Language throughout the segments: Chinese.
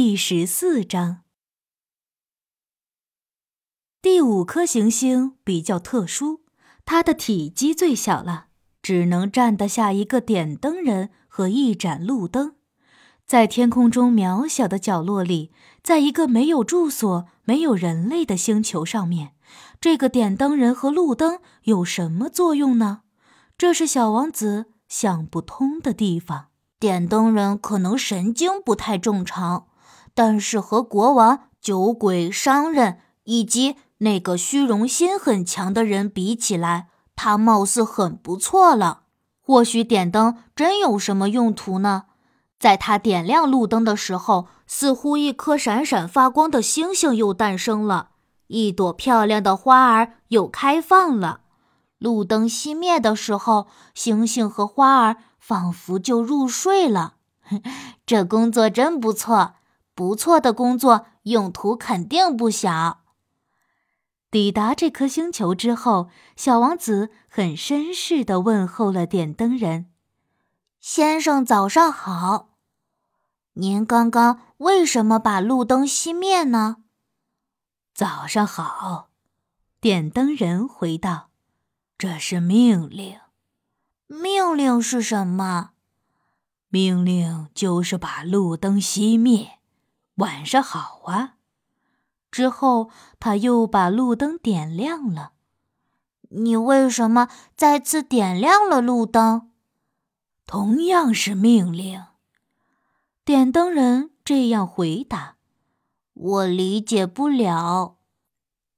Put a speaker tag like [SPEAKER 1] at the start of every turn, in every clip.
[SPEAKER 1] 第十四章，第五颗行星比较特殊，它的体积最小了，只能站得下一个点灯人和一盏路灯。在天空中渺小的角落里，在一个没有住所、没有人类的星球上面，这个点灯人和路灯有什么作用呢？这是小王子想不通的地方。
[SPEAKER 2] 点灯人可能神经不太正常，但是和国王、酒鬼、商人以及那个虚荣心很强的人比起来，他貌似很不错了。或许点灯真有什么用途呢？在他点亮路灯的时候，似乎一颗闪闪发光的星星又诞生了，一朵漂亮的花儿又开放了。路灯熄灭的时候，星星和花儿仿佛就入睡了。这工作真不错，不错的工作，用途肯定不小。
[SPEAKER 1] 抵达这颗星球之后，小王子很绅士地问候了点灯人：“
[SPEAKER 2] 先生，早上好。”您刚刚为什么把路灯熄灭呢？
[SPEAKER 3] 早上好，点灯人回道：“这是命令。
[SPEAKER 2] 命令是什么？
[SPEAKER 3] 命令就是把路灯熄灭。晚上好啊。”
[SPEAKER 1] 之后他又把路灯点亮了。
[SPEAKER 2] 你为什么再次点亮了路灯？
[SPEAKER 3] 同样是命令。
[SPEAKER 1] 点灯人这样回答：“
[SPEAKER 2] 我理解不了。”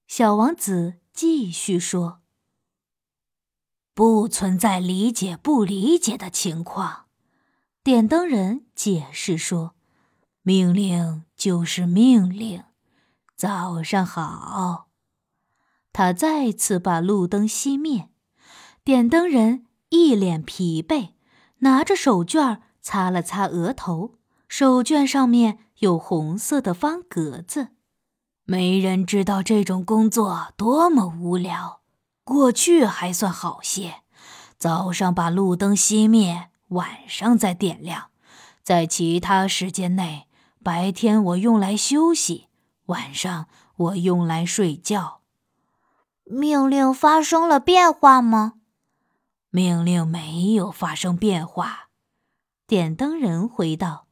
[SPEAKER 1] 小王子继续说：“
[SPEAKER 3] 不存在理解不理解的情况。”
[SPEAKER 1] 点灯人解释说：“
[SPEAKER 3] 命令就是命令。”早上好。
[SPEAKER 1] 他再次把路灯熄灭。点灯人一脸疲惫，拿着手绢擦了擦额头。手绢上面有红色的方格子，
[SPEAKER 3] 没人知道这种工作多么无聊。过去还算好些，早上把路灯熄灭，晚上再点亮。在其他时间内，白天我用来休息，晚上我用来睡觉。
[SPEAKER 2] 命令发生了变化吗？
[SPEAKER 3] 命令没有发生变化。
[SPEAKER 1] 点灯人回道。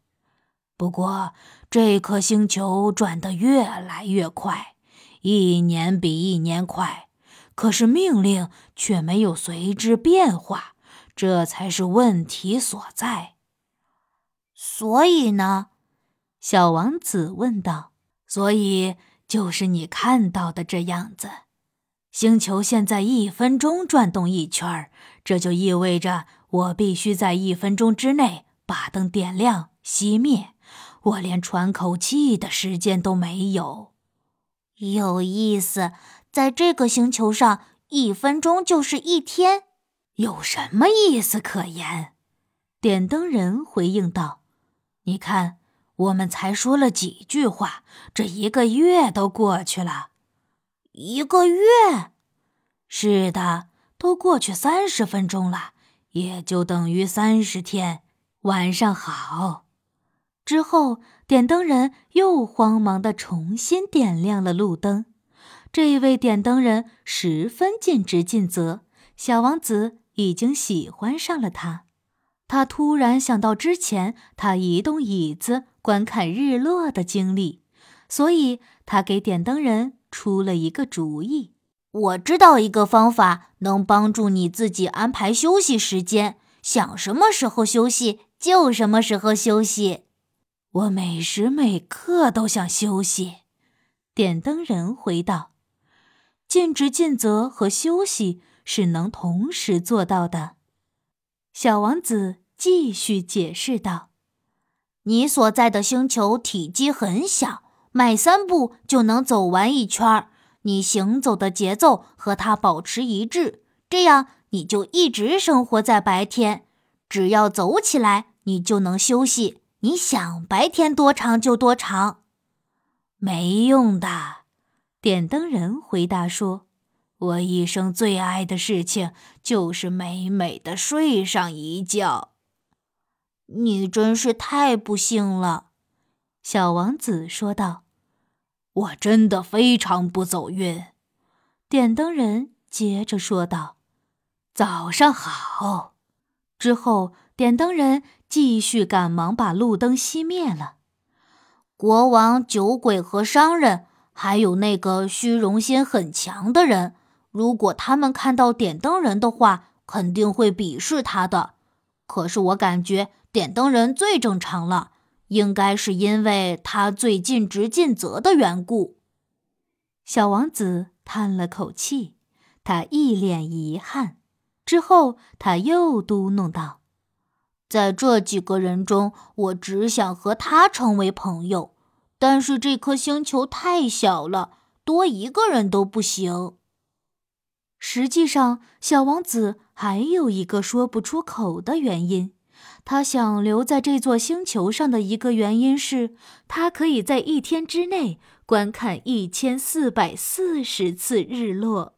[SPEAKER 3] 不过，这颗星球转得越来越快，一年比一年快。可是命令却没有随之变化，这才是问题所在。
[SPEAKER 2] 所以呢？
[SPEAKER 1] 小王子问道。
[SPEAKER 3] 所以就是你看到的这样子。星球现在一分钟转动一圈，这就意味着我必须在一分钟之内把灯点亮、熄灭。我连喘口气的时间都没有。
[SPEAKER 2] 有意思，在这个星球上，一分钟就是一天。
[SPEAKER 3] 有什么意思可言？
[SPEAKER 1] 点灯人回应道：“
[SPEAKER 3] 你看，我们才说了几句话，这一个月都过去了。
[SPEAKER 2] 一个月？
[SPEAKER 3] 是的，都过去三十分钟了，也就等于三十天。晚上好。”
[SPEAKER 1] 之后，点灯人又慌忙的重新点亮了路灯。这位点灯人十分尽职尽责，小王子已经喜欢上了他。他突然想到之前他移动椅子观看日落的经历，所以他给点灯人出了一个主意：“
[SPEAKER 2] 我知道一个方法，能帮助你自己安排休息时间，想什么时候休息就什么时候休息。”
[SPEAKER 3] 我每时每刻都想休息，
[SPEAKER 1] 点灯人回道：“尽职尽责和休息是能同时做到的。”小王子继续解释道：“
[SPEAKER 2] 你所在的星球体积很小，迈三步就能走完一圈儿。你行走的节奏和它保持一致，这样你就一直生活在白天。只要走起来，你就能休息。”你想白天多长就多长，
[SPEAKER 3] 没用的。
[SPEAKER 1] 点灯人回答说：“
[SPEAKER 3] 我一生最爱的事情就是美美的睡上一觉。”
[SPEAKER 2] 你真是太不幸了。
[SPEAKER 1] 小王子说道。
[SPEAKER 3] “我真的非常不走运。”
[SPEAKER 1] 点灯人接着说道。
[SPEAKER 3] “早上好。”
[SPEAKER 1] 之后，点灯人继续赶忙把路灯熄灭了。
[SPEAKER 2] 国王、酒鬼和商人，还有那个虚荣心很强的人，如果他们看到点灯人的话，肯定会鄙视他的。可是我感觉点灯人最正常了，应该是因为他最尽职尽责的缘故。
[SPEAKER 1] 小王子叹了口气，他一脸遗憾。之后，他又嘟囔道：“
[SPEAKER 2] 在这几个人中，我只想和他成为朋友。但是这颗星球太小了，多一个人都不行。”
[SPEAKER 1] 实际上，小王子还有一个说不出口的原因。他想留在这座星球上的一个原因是，他可以在一天之内观看一千四百四十次日落。